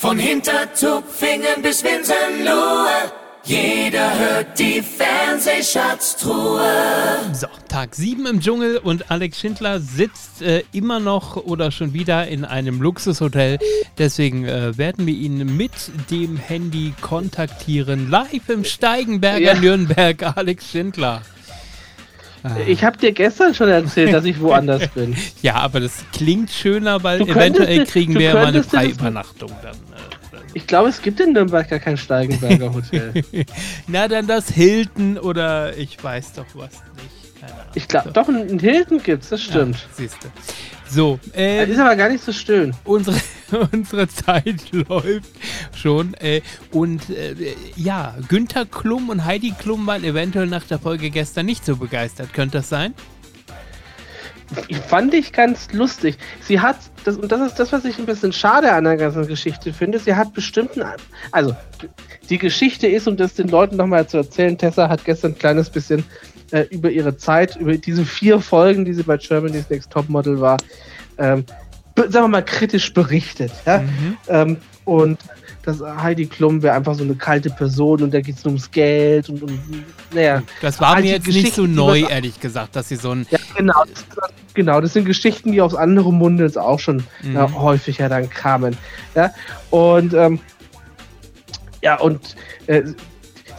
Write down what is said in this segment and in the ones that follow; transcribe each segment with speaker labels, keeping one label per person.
Speaker 1: Von Hintertupfingen bis Winsenlohe, jeder hört die Fernsehschatztruhe.
Speaker 2: So, Tag 7 im Dschungel und Alex Schindler sitzt äh, immer noch oder schon wieder in einem Luxushotel. Deswegen äh, werden wir ihn mit dem Handy kontaktieren. Live im Steigenberger
Speaker 3: Ja.
Speaker 2: Nürnberg, Alex Schindler.
Speaker 3: Ich habe dir gestern schon erzählt, dass ich woanders bin.
Speaker 2: Ja, aber das klingt schöner, weil
Speaker 3: Du
Speaker 2: eventuell kriegen wir ja mal eine Freiübernachtung dann. äh,
Speaker 3: Ich glaube, es gibt in Nürnberg gar kein Steigenberger Hotel.
Speaker 2: Na, dann das Hilton oder ich weiß doch was nicht. Keine Ahnung.
Speaker 3: Ich glaube, doch, ein Hilton gibt's, das stimmt.
Speaker 2: Ja, siehst du. So, äh,
Speaker 3: Das ist aber gar nicht so schön.
Speaker 2: unsere, unsere Zeit läuft schon. Äh, und äh, ja, Günther Klum und Heidi Klum waren eventuell nach der Folge gestern nicht so begeistert. Könnte das sein?
Speaker 3: Fand ich ganz lustig. Sie hat, das, und das ist das, was ich ein bisschen schade an der ganzen Geschichte finde, sie hat bestimmten, also die Geschichte ist, um das den Leuten nochmal zu erzählen, Tessa hat gestern ein kleines bisschen äh, über ihre Zeit, über diese vier Folgen, die sie bei Germany's Next Topmodel war, ähm, sagen wir mal kritisch berichtet. Ja?
Speaker 2: Mhm.
Speaker 3: Ähm, und das Heidi Klum wäre einfach so eine kalte Person und da geht es nur ums Geld und, und naja.
Speaker 2: Das war mir jetzt nicht so neu, ehrlich gesagt, dass sie so ein.
Speaker 3: Ja, genau. Das, genau, das sind Geschichten, die aus anderem Munde jetzt auch schon
Speaker 2: Mhm.
Speaker 3: ja, häufiger dann kamen. Ja, und ähm, ja, und äh,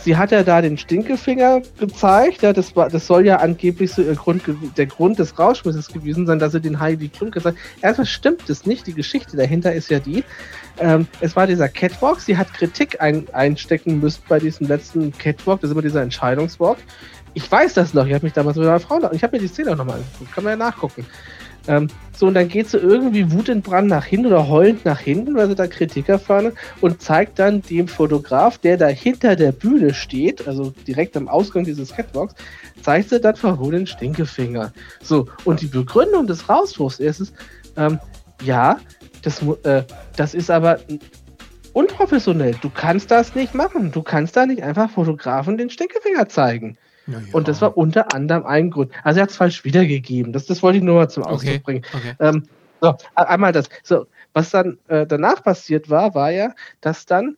Speaker 3: sie hat ja da den Stinkefinger gezeigt. Ja, das, war, das soll ja angeblich so ihr Grund, der Grund des Rauschmisses gewesen sein, dass sie den Heidi Klum gezeigt hat. Erstmal stimmt es nicht. Die Geschichte dahinter ist ja die, ähm, es war dieser Catwalk. Sie hat Kritik ein, einstecken müssen bei diesem letzten Catwalk. Das ist immer dieser Entscheidungswalk. Ich weiß das noch. Ich habe mich damals mit meiner Frau, ich habe mir die Szene auch nochmal angeguckt. Kann man ja nachgucken. Ähm, so, und dann geht sie irgendwie wutentbrannt nach hinten oder heulend nach hinten, weil sie da Kritik erfahren und zeigt dann dem Fotograf, der da hinter der Bühne steht, also direkt am Ausgang dieses Catwalks, zeigt sie dann verhohlen Stinkefinger. So, und die Begründung des Rauswurfs ist es, ähm, ja, das, äh, das ist aber unprofessionell. Du kannst das nicht machen. Du kannst da nicht einfach Fotografen den Stinkefinger zeigen. Und das war unter anderem ein Grund. Also er hat es falsch wiedergegeben. Das, das wollte ich nur mal zum Ausdruck
Speaker 2: Okay.
Speaker 3: bringen.
Speaker 2: Okay.
Speaker 3: Ähm, so, einmal das. So, was dann äh, danach passiert war, war ja, dass dann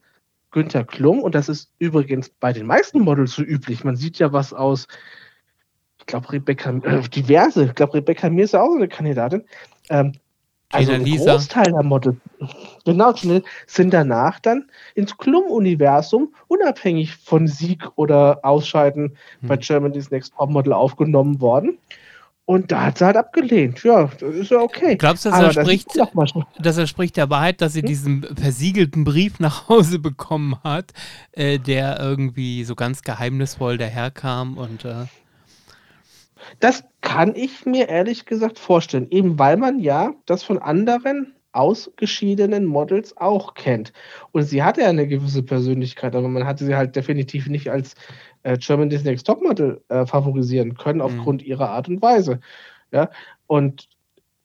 Speaker 3: Günther Klum, und das ist übrigens bei den meisten Models so üblich, man sieht ja was aus, ich glaube, Rebecca, äh, diverse, ich glaube, Rebecca Mir ist ja auch so eine Kandidatin. Ähm, also ein. Großteil der Models, genau, sind danach dann ins Klum-Universum, unabhängig von Sieg oder Ausscheiden
Speaker 2: Hm.
Speaker 3: bei Germany's Next Topmodel aufgenommen worden. Und da hat sie halt abgelehnt. Ja, das ist ja okay.
Speaker 2: Glaubst du, das entspricht- Das entspricht der Wahrheit, dass sie
Speaker 3: Hm?
Speaker 2: diesen versiegelten Brief nach Hause bekommen hat, äh, der irgendwie so ganz geheimnisvoll daherkam und äh,
Speaker 3: Das kann ich mir ehrlich gesagt vorstellen, eben weil man ja das von anderen ausgeschiedenen Models auch kennt. Und sie hatte ja eine gewisse Persönlichkeit, aber man hatte sie halt definitiv nicht als äh, Germany's Next Topmodel äh, favorisieren können aufgrund ihrer Art und Weise. Ja, und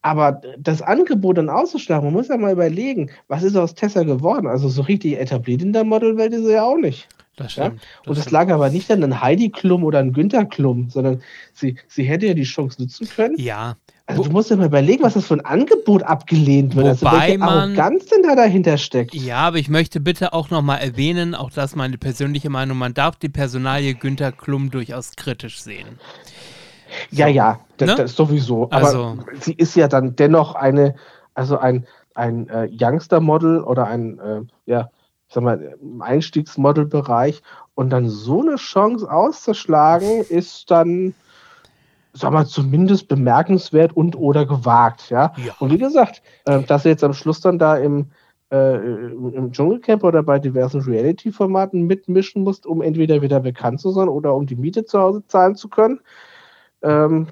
Speaker 3: aber das Angebot dann auszuschlagen, man muss ja mal überlegen, was ist aus Tessa geworden? Also so richtig etabliert in der Modelwelt ist sie ja auch nicht.
Speaker 2: Das
Speaker 3: Ja?
Speaker 2: stimmt.
Speaker 3: Und das
Speaker 2: stimmt.
Speaker 3: lag aber nicht an einem Heidi Klum oder einem Günther Klum, sondern sie, sie hätte ja die Chance nutzen können.
Speaker 2: Ja,
Speaker 3: Also du musst ja mal überlegen, was das für ein Angebot abgelehnt wird. Also
Speaker 2: Wobei
Speaker 3: welche
Speaker 2: man-
Speaker 3: Arroganz denn da dahinter steckt.
Speaker 2: Ja, aber ich möchte bitte auch nochmal erwähnen, auch das meine persönliche Meinung, man darf die Personalie Günther Klum durchaus kritisch sehen.
Speaker 3: Ja, ja, das,
Speaker 2: Ne?
Speaker 3: das sowieso. Aber
Speaker 2: Also-
Speaker 3: sie ist ja dann dennoch eine, also ein, ein äh, Youngster-Model oder ein, äh, ja, ich sag mal, im Einstiegsmodel-Bereich und dann so eine Chance auszuschlagen, ist dann, sag mal, zumindest bemerkenswert und oder gewagt, ja.
Speaker 2: Ja.
Speaker 3: Und wie gesagt, äh, dass sie jetzt am Schluss dann da im, äh, im Dschungelcamp oder bei diversen Reality-Formaten mitmischen musst, um entweder wieder bekannt zu sein oder um die Miete zu Hause zahlen zu können, ähm,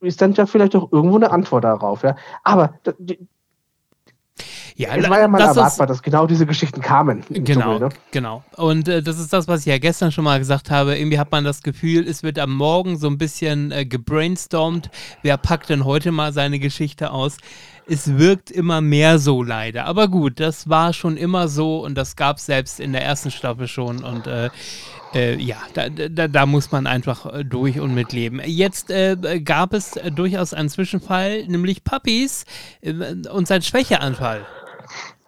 Speaker 3: ist dann ja vielleicht auch irgendwo eine Antwort darauf, ja. Aber die,
Speaker 2: Ja,
Speaker 3: es war ja mal
Speaker 2: das
Speaker 3: erwartbar, dass genau diese Geschichten kamen.
Speaker 2: Genau,
Speaker 3: Dschungel, ne?
Speaker 2: genau. Und äh, das ist das, was ich ja gestern schon mal gesagt habe. Irgendwie hat man das Gefühl, es wird am Morgen so ein bisschen äh, gebrainstormt. Wer packt denn heute mal seine Geschichte aus? Es wirkt immer mehr so leider. Aber gut, das war schon immer so und das gab es selbst in der ersten Staffel schon. Und äh, äh, ja, da, da, da muss man einfach äh, durch und mitleben. Jetzt äh, gab es durchaus einen Zwischenfall, nämlich Puppies äh, und sein Schwächeanfall.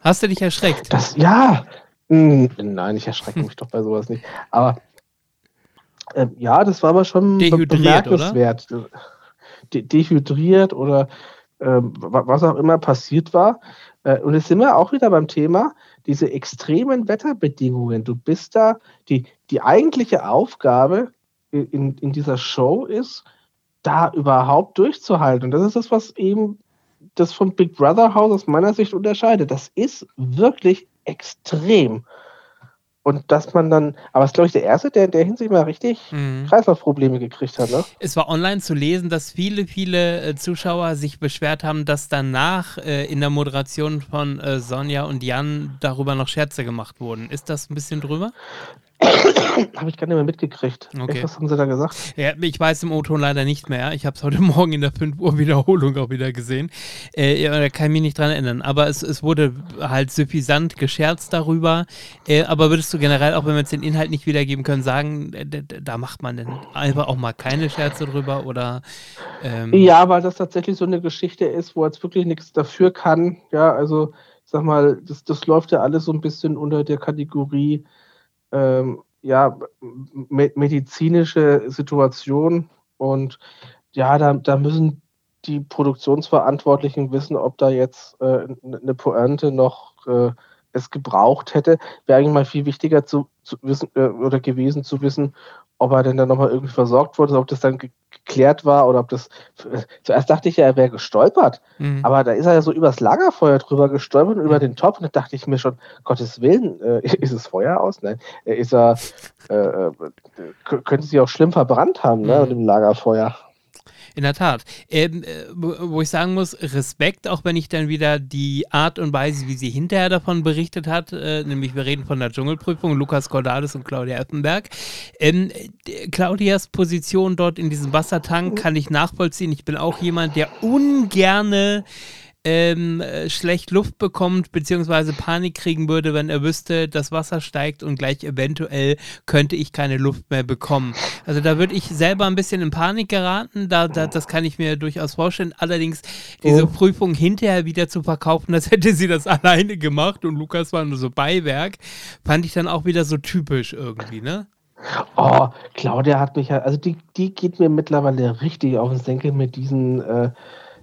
Speaker 2: Hast du dich erschreckt?
Speaker 3: Das, ja. Hm, nein, ich erschrecke mich doch bei sowas nicht. Aber äh, ja, das war aber schon
Speaker 2: Dehydriert,
Speaker 3: bemerkenswert. De dehydriert oder äh, was auch immer passiert war. Äh, und jetzt sind wir auch wieder beim Thema, diese extremen Wetterbedingungen. Du bist da, die, die eigentliche Aufgabe in, in dieser Show ist, da überhaupt durchzuhalten. Und das ist das, was eben das vom Big Brother Haus aus meiner Sicht unterscheidet. Das ist wirklich extrem. Und dass man dann, aber es ist, glaube ich, der Erste, der in der Hinsicht mal richtig mhm. Kreislaufprobleme gekriegt hat. Ne?
Speaker 2: Es war online zu lesen, dass viele, viele äh, Zuschauer sich beschwert haben, dass danach äh, in der Moderation von äh, Sonja und Jan darüber noch Scherze gemacht wurden. Ist das ein bisschen drüber?
Speaker 3: habe ich gar nicht mehr mitgekriegt.
Speaker 2: Okay.
Speaker 3: was haben sie da gesagt?
Speaker 2: Ja, ich weiß im O-Ton leider nicht mehr. Ich habe es heute Morgen in der 5 Uhr Wiederholung auch wieder gesehen. Äh, da kann ich mich nicht dran erinnern. Aber es, es wurde halt suffisant gescherzt darüber. Äh, aber würdest du generell, auch wenn wir jetzt den Inhalt nicht wiedergeben können, sagen, äh, da macht man denn einfach auch mal keine Scherze drüber? Oder,
Speaker 3: ähm ja, weil das tatsächlich so eine Geschichte ist, wo jetzt wirklich nichts dafür kann. Ja, also ich sag mal, das, das läuft ja alles so ein bisschen unter der Kategorie ähm, ja, me medizinische Situation und ja, da, da müssen die Produktionsverantwortlichen wissen, ob da jetzt äh, eine Pointe noch äh, es gebraucht hätte. Wäre eigentlich mal viel wichtiger zu, zu wissen äh, oder gewesen zu wissen, ob er denn dann nochmal irgendwie versorgt wurde, ob das dann geklärt war oder ob das. Zuerst dachte ich ja, er wäre gestolpert, mhm. aber da ist er ja so übers Lagerfeuer drüber gestolpert und über den Top und da dachte ich mir schon, Gottes Willen, äh, ist es Feuer aus? Nein, äh, ist er. Äh, äh könnte sich auch schlimm verbrannt haben, ne, mhm. mit dem Lagerfeuer.
Speaker 2: In der Tat. Ähm, äh, wo ich sagen muss, Respekt, auch wenn ich dann wieder die Art und Weise, wie sie hinterher davon berichtet hat, äh, nämlich wir reden von der Dschungelprüfung, Lukas Cordalis und Claudia Eppenberg. Ähm, Claudias Position dort in diesem Wassertank kann ich nachvollziehen. Ich bin auch jemand, der ungerne ähm, äh, schlecht Luft bekommt, beziehungsweise Panik kriegen würde, wenn er wüsste, das Wasser steigt und gleich eventuell könnte ich keine Luft mehr bekommen. Also da würde ich selber ein bisschen in Panik geraten, da, da, das kann ich mir durchaus vorstellen. Allerdings diese oh. Prüfung hinterher wieder zu verkaufen, das hätte sie das alleine gemacht und Lukas war nur so Beiwerk, fand ich dann auch wieder so typisch irgendwie, ne?
Speaker 3: Oh, Claudia hat mich ja, also die, die geht mir mittlerweile richtig auf den Senkel mit diesen äh,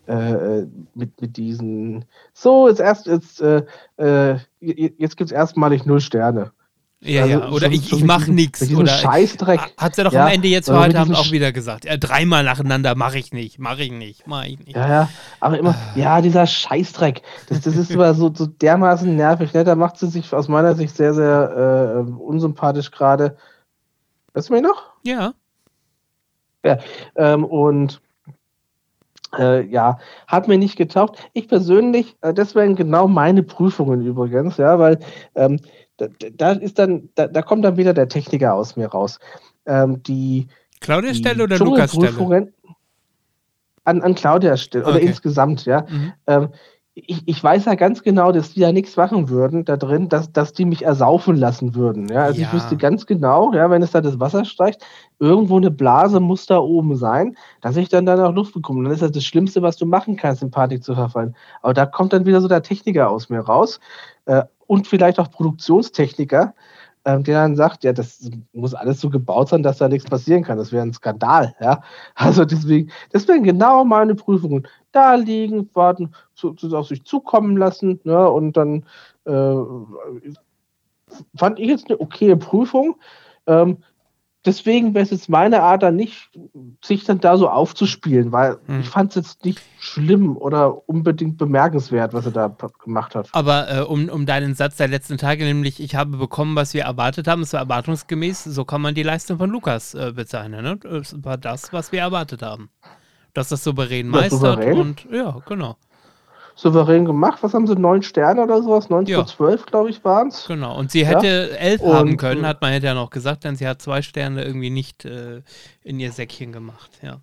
Speaker 3: äh, mit, mit diesen, so, jetzt erst, jetzt, äh, äh jetzt gibt es erstmalig null Sterne.
Speaker 2: Ja, also, ja, oder ich, ich mache nichts. Oder
Speaker 3: Scheißdreck.
Speaker 2: Hat sie doch ja, am Ende jetzt für heute Abend auch wieder gesagt. Ja, dreimal nacheinander mache ich nicht, mache ich nicht, mache ich nicht.
Speaker 3: Ja, ja, aber immer, ja, dieser Scheißdreck. Das, das ist immer so, so dermaßen nervig. Ne? Da macht sie sich aus meiner Sicht sehr, sehr äh, unsympathisch gerade. Hörst du mich noch?
Speaker 2: Ja.
Speaker 3: Ja, ähm, und äh, ja, hat mir nicht getaugt. Ich persönlich, äh, das wären genau meine Prüfungen übrigens, ja, weil ähm, da, da, ist dann, da, da, kommt dann wieder der Techniker aus mir raus. Ähm, die
Speaker 2: Claudia Stelle oder Lukas Stelle?
Speaker 3: An, an Claudia Stelle okay. oder insgesamt, ja. Mhm. Ähm, ich, ich weiß ja ganz genau, dass die ja nichts machen würden da drin, dass, dass die mich ersaufen lassen würden. Ja? Also ja. ich wüsste ganz genau, ja, wenn es da das Wasser steigt, irgendwo eine Blase muss da oben sein, dass ich dann da noch Luft bekomme. Dann ist das das Schlimmste, was du machen kannst, in Panik zu verfallen. Aber da kommt dann wieder so der Techniker aus mir raus äh, und vielleicht auch Produktionstechniker, ähm, der dann sagt, ja, das muss alles so gebaut sein, dass da nichts passieren kann. Das wäre ein Skandal, ja. Also deswegen, das wären genau meine Prüfungen. Da liegen, warten, zu, zu, auf sich zukommen lassen, ne, und dann äh, fand ich jetzt eine okaye Prüfung. Ähm, deswegen wäre es jetzt meine Art, dann nicht, sich dann da so aufzuspielen, weil hm. ich fand es jetzt nicht schlimm oder unbedingt bemerkenswert, was er da gemacht hat.
Speaker 2: Aber äh, um, um deinen Satz der letzten Tage, nämlich ich habe bekommen, was wir erwartet haben, es war erwartungsgemäß, so kann man die Leistung von Lukas äh, bezeichnen. Ne? Es war das, was wir erwartet haben. Dass das souverän meistert souverän? und ja, genau
Speaker 3: souverän gemacht. Was haben sie? Neun Sterne oder sowas? 9 ja. zu 12, glaube ich, waren es.
Speaker 2: Genau. Und sie hätte ja? elf und, haben können, hat man ja noch gesagt, denn sie hat zwei Sterne irgendwie nicht äh, in ihr Säckchen gemacht. Ja.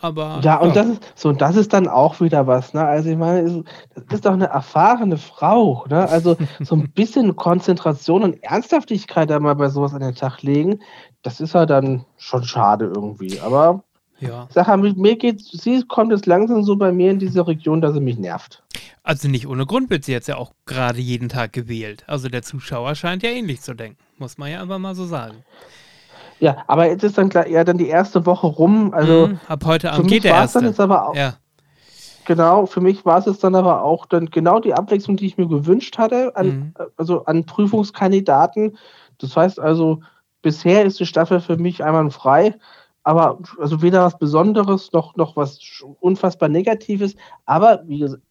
Speaker 2: Aber,
Speaker 3: ja, und ja. das ist so, und das ist dann auch wieder was, ne? Also ich meine, das ist doch eine erfahrene Frau, ne? Also so ein bisschen Konzentration und Ernsthaftigkeit da mal bei sowas an den Tag legen, das ist ja dann schon schade irgendwie. Aber Ja. Sache, mir geht, sie kommt jetzt langsam so bei mir in diese Region, dass sie mich nervt.
Speaker 2: Also nicht ohne Grund wird sie jetzt ja auch gerade jeden Tag gewählt. Also der Zuschauer scheint ja ähnlich zu denken, muss man ja einfach mal so sagen.
Speaker 3: Ja, aber jetzt ist dann klar, ja dann die erste Woche rum. Also
Speaker 2: mhm, ab heute Abend geht der erste.
Speaker 3: Dann jetzt aber auch, ja. Genau, für mich war es jetzt dann aber auch dann genau die Abwechslung, die ich mir gewünscht hatte, an, mhm. also an Prüfungskandidaten. Das heißt also, bisher ist die Staffel für mich einmal frei, aber also weder was Besonderes noch, noch was unfassbar Negatives, aber wie gesagt,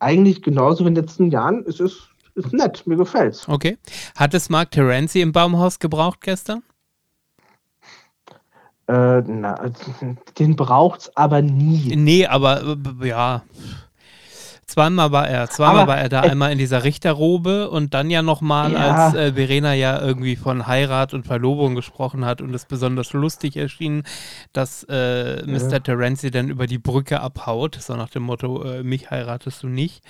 Speaker 3: eigentlich genauso wie in den letzten Jahren. Es ist, ist nett, mir gefällt's.
Speaker 2: Okay. Hat es Mark Terenzi im Baumhaus gebraucht gestern?
Speaker 3: Äh, na, den braucht's aber nie.
Speaker 2: Nee, aber äh, ja. Zweimal war er, zweimal aber, war er da, äh, einmal in dieser Richterrobe und dann ja nochmal, ja. als äh, Verena ja irgendwie von Heirat und Verlobung gesprochen hat und es besonders lustig erschien, dass äh, Mr. Ja. Terenzi dann über die Brücke abhaut, so nach dem Motto, äh, mich heiratest du nicht.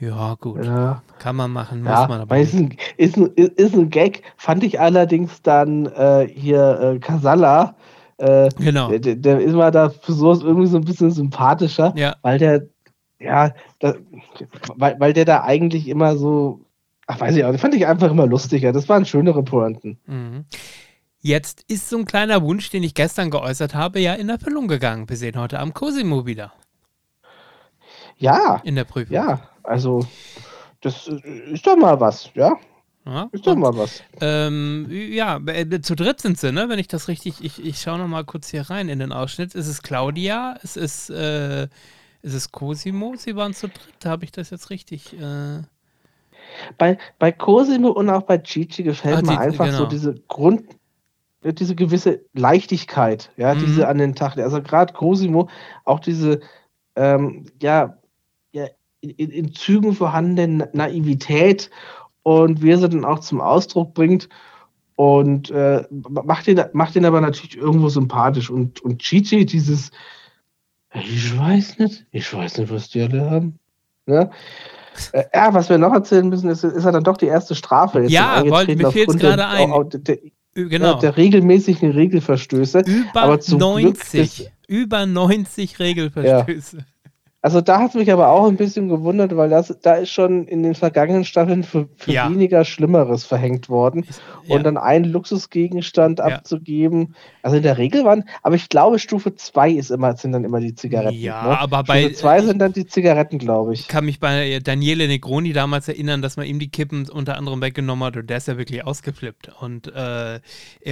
Speaker 2: Ja, gut. Ja. Kann man machen, muss ja, man aber.
Speaker 3: Ist ein, ist, ein, ist ein Gag, fand ich allerdings dann äh, hier äh, Casalla. Äh, genau. Der, der, ist mal da für sowas irgendwie so ein bisschen sympathischer, ja. weil der, ja, da, weil, weil der da eigentlich immer so, ach weiß ich auch, fand ich einfach immer lustiger. Das waren schönere Pointen. Mhm.
Speaker 2: Jetzt ist so ein kleiner Wunsch, den ich gestern geäußert habe, ja in Erfüllung gegangen. Wir sehen heute am Cosimo wieder.
Speaker 3: Ja.
Speaker 2: In der Prüfung.
Speaker 3: Ja, also das ist doch mal was, ja. Ja, ist doch mal was.
Speaker 2: Ähm, ja, äh, zu dritt sind sie, ne? Wenn ich das richtig, ich, ich schaue noch mal kurz hier rein in den Ausschnitt. Es ist Claudia, es ist, äh, es ist Cosimo, sie waren zu dritt, habe ich das jetzt richtig? Äh
Speaker 3: bei, bei Cosimo und auch bei Gigi gefällt ah, mir einfach genau. so diese Grund, diese gewisse Leichtigkeit, ja, mhm. diese an den Tag. Also gerade Cosimo, auch diese, ähm, ja, ja in, in Zügen vorhandene Naivität und wie er sie dann auch zum Ausdruck bringt. Und äh, macht, ihn, macht ihn aber natürlich irgendwo sympathisch. Und, und Chichi, dieses, ich weiß nicht, ich weiß nicht, was die alle haben. Ja, äh, ja was wir noch erzählen müssen, ist, ist ja dann doch die erste Strafe.
Speaker 2: Jetzt ja, wollt, mir fehlt es gerade ein. Der, der,
Speaker 3: genau. der regelmäßigen Regelverstöße.
Speaker 2: Über aber 90. Über 90 Regelverstöße. Ja.
Speaker 3: Also da hat es mich aber auch ein bisschen gewundert, weil das, da ist schon in den vergangenen Staffeln für, für ja. weniger Schlimmeres verhängt worden. Ja. Und dann einen Luxusgegenstand ja. abzugeben. Also in der Regel waren, aber ich glaube, Stufe 2 ist immer, sind dann immer die Zigaretten.
Speaker 2: Ja, ne? aber bei.
Speaker 3: Stufe 2 sind dann die Zigaretten, glaube ich. Ich
Speaker 2: kann mich bei Daniele Negroni damals erinnern, dass man ihm die Kippen unter anderem weggenommen hat und der ist ja wirklich ausgeflippt. Und, äh,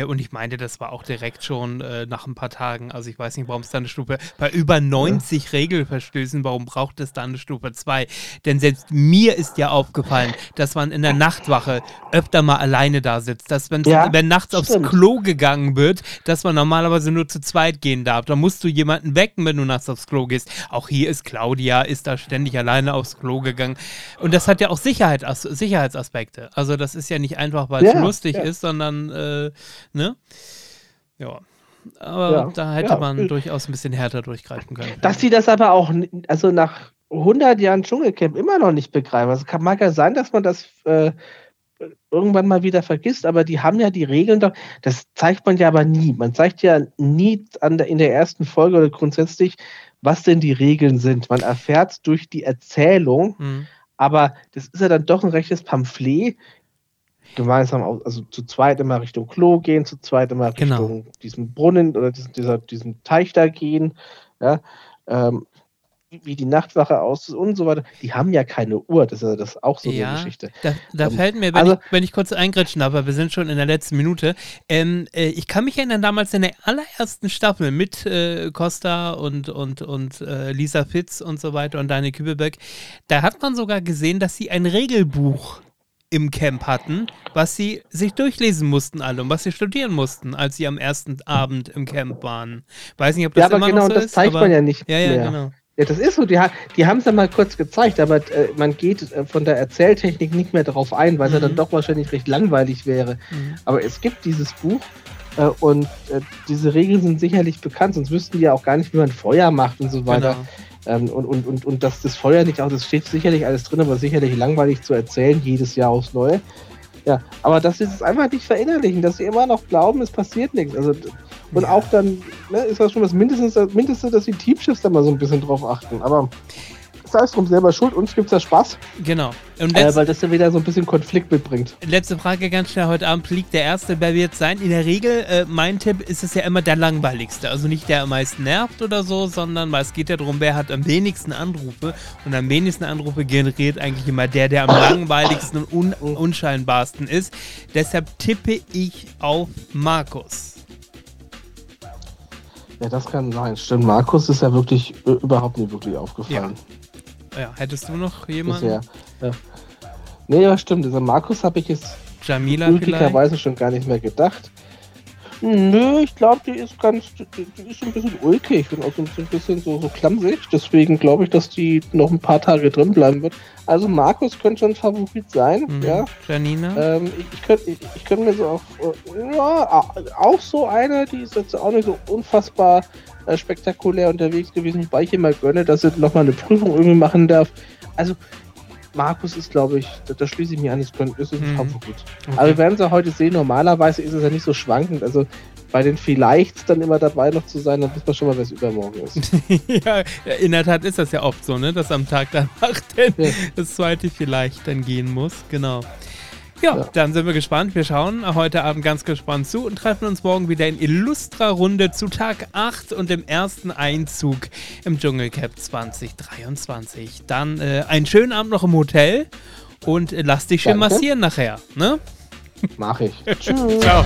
Speaker 2: und ich meinte, das war auch direkt schon äh, nach ein paar Tagen. Also ich weiß nicht, warum es da eine Stufe. Bei über 90 Regelverstößen warum braucht es da eine Stufe 2? Denn selbst mir ist ja aufgefallen, dass man in der Nachtwache öfter mal alleine da sitzt. Dass wenn, ja, wenn nachts stimmt. aufs Klo gegangen wird, dass man normalerweise nur zu zweit gehen darf. Da musst du jemanden wecken, wenn du nachts aufs Klo gehst. Auch hier ist Claudia, ist da ständig alleine aufs Klo gegangen. Und das hat ja auch Sicherheit, Sicherheitsaspekte. Also das ist ja nicht einfach, weil es ja, lustig ja. ist, sondern, äh, ne? Ja. Aber ja, da hätte ja. man durchaus ein bisschen härter durchgreifen können.
Speaker 3: Dass sie das aber auch, also nach 100 Jahren Dschungelcamp immer noch nicht begreifen. Also kann, mag ja sein, dass man das äh, irgendwann mal wieder vergisst, aber die haben ja die Regeln doch, das zeigt man ja aber nie. Man zeigt ja nie der, in der ersten Folge oder grundsätzlich, was denn die Regeln sind. Man erfährt durch die Erzählung, mhm. aber das ist ja dann doch ein rechtes Pamphlet, gemeinsam, also zu zweit immer Richtung Klo gehen, zu zweit immer genau. Richtung diesem Brunnen oder diesen, dieser, diesem Teich da gehen, ja, ähm, wie die Nachtwache aus und so weiter. Die haben ja keine Uhr, das ist ja das auch so ja, eine Geschichte.
Speaker 2: Da, da ähm, fällt mir, wenn, also, ich, wenn ich kurz eingritschen darf, aber wir sind schon in der letzten Minute. Ähm, äh, ich kann mich erinnern, damals in der allerersten Staffel mit äh, Costa und, und, und äh, Lisa Fitz und so weiter und Dani Kübelbeck, da hat man sogar gesehen, dass sie ein Regelbuch im Camp hatten, was sie sich durchlesen mussten alle und was sie studieren mussten, als sie am ersten Abend im Camp waren. Weiß nicht, ob das ja, aber immer genau, noch so
Speaker 3: das
Speaker 2: ist,
Speaker 3: zeigt man ja nicht
Speaker 2: ja, ja, mehr. genau.
Speaker 3: Ja, das ist so. Die, die haben es ja mal kurz gezeigt, aber äh, man geht äh, von der Erzähltechnik nicht mehr darauf ein, weil es mhm. ja dann doch wahrscheinlich recht langweilig wäre. Mhm. Aber es gibt dieses Buch äh, und äh, diese Regeln sind sicherlich bekannt, sonst wüssten die ja auch gar nicht, wie man Feuer macht und so weiter. Genau. Ähm, und, und, und, und dass das Feuer nicht auch, das steht sicherlich alles drin, aber sicherlich langweilig zu erzählen, jedes Jahr aufs Neue. Ja, aber dass sie es einfach nicht verinnerlichen, dass sie immer noch glauben, es passiert nichts. Also, Und
Speaker 2: Ja.
Speaker 3: auch dann ne, ist das schon das Mindestens, das Mindeste, dass die Teamchefs da mal so ein bisschen drauf achten. Aber sei es drum selber schuld, uns gibt es ja Spaß,
Speaker 2: Genau. Und
Speaker 3: äh, weil das ja wieder so ein bisschen Konflikt mitbringt.
Speaker 2: letzte Frage ganz schnell heute Abend. Liegt der erste, wer wird sein? In der Regel, äh, mein Tipp, ist es ja immer der langweiligste. Also nicht der am meisten nervt oder so, sondern weil es geht ja darum, wer hat am wenigsten Anrufe. Und am wenigsten Anrufe generiert eigentlich immer der, der am langweiligsten und un unscheinbarsten ist. Deshalb tippe ich auf Markus.
Speaker 3: Ja, das kann sein. Stimmt, Markus ist ja wirklich äh, überhaupt nicht wirklich aufgefallen.
Speaker 2: Ja, hättest du noch jemanden?
Speaker 3: Bisher. Ja. Nee, ja, stimmt. Also Markus habe ich jetzt
Speaker 2: Jamila vielleicht?
Speaker 3: glücklicherweise schon gar nicht mehr gedacht. Nö, ich glaube, die ist ganz, die, die ist ein bisschen ulkig und auch so ein bisschen so, so klammsig. Deswegen glaube ich, dass die noch ein paar Tage drin bleiben wird. Also Markus könnte schon ein Favorit sein,
Speaker 2: Mhm.
Speaker 3: ja.
Speaker 2: Janina?
Speaker 3: Ähm, ich, ich könnte ich, ich könnt mir so auch, ja, au- auch so eine, die ist jetzt auch nicht so unfassbar äh, spektakulär unterwegs gewesen, wobei ich mal gönne, dass sie nochmal eine Prüfung irgendwie machen darf. Also, Markus ist, glaube ich, da, da schließe ich mich an, das ist ein
Speaker 2: Mhm.
Speaker 3: Favorit.
Speaker 2: Okay.
Speaker 3: Aber wir werden sie heute sehen, normalerweise ist es ja nicht so schwankend, also bei den vielleicht dann immer dabei noch zu sein, dann wissen wir schon mal, wer es übermorgen ist.
Speaker 2: ja, in der Tat ist das ja oft so, ne? Dass am Tag danach dann
Speaker 3: Ja.
Speaker 2: das zweite vielleicht dann gehen muss. Genau. Ja,
Speaker 3: Ja.
Speaker 2: dann sind wir gespannt. Wir schauen heute Abend ganz gespannt zu und treffen uns morgen wieder in Illustra Runde zu Tag 8 und dem ersten Einzug im Dschungelcamp 2023. Dann äh, einen schönen Abend noch im Hotel und äh, lass dich schön
Speaker 3: Danke.
Speaker 2: massieren nachher. Ne?
Speaker 3: Mach ich. Tschüss.
Speaker 2: Ciao.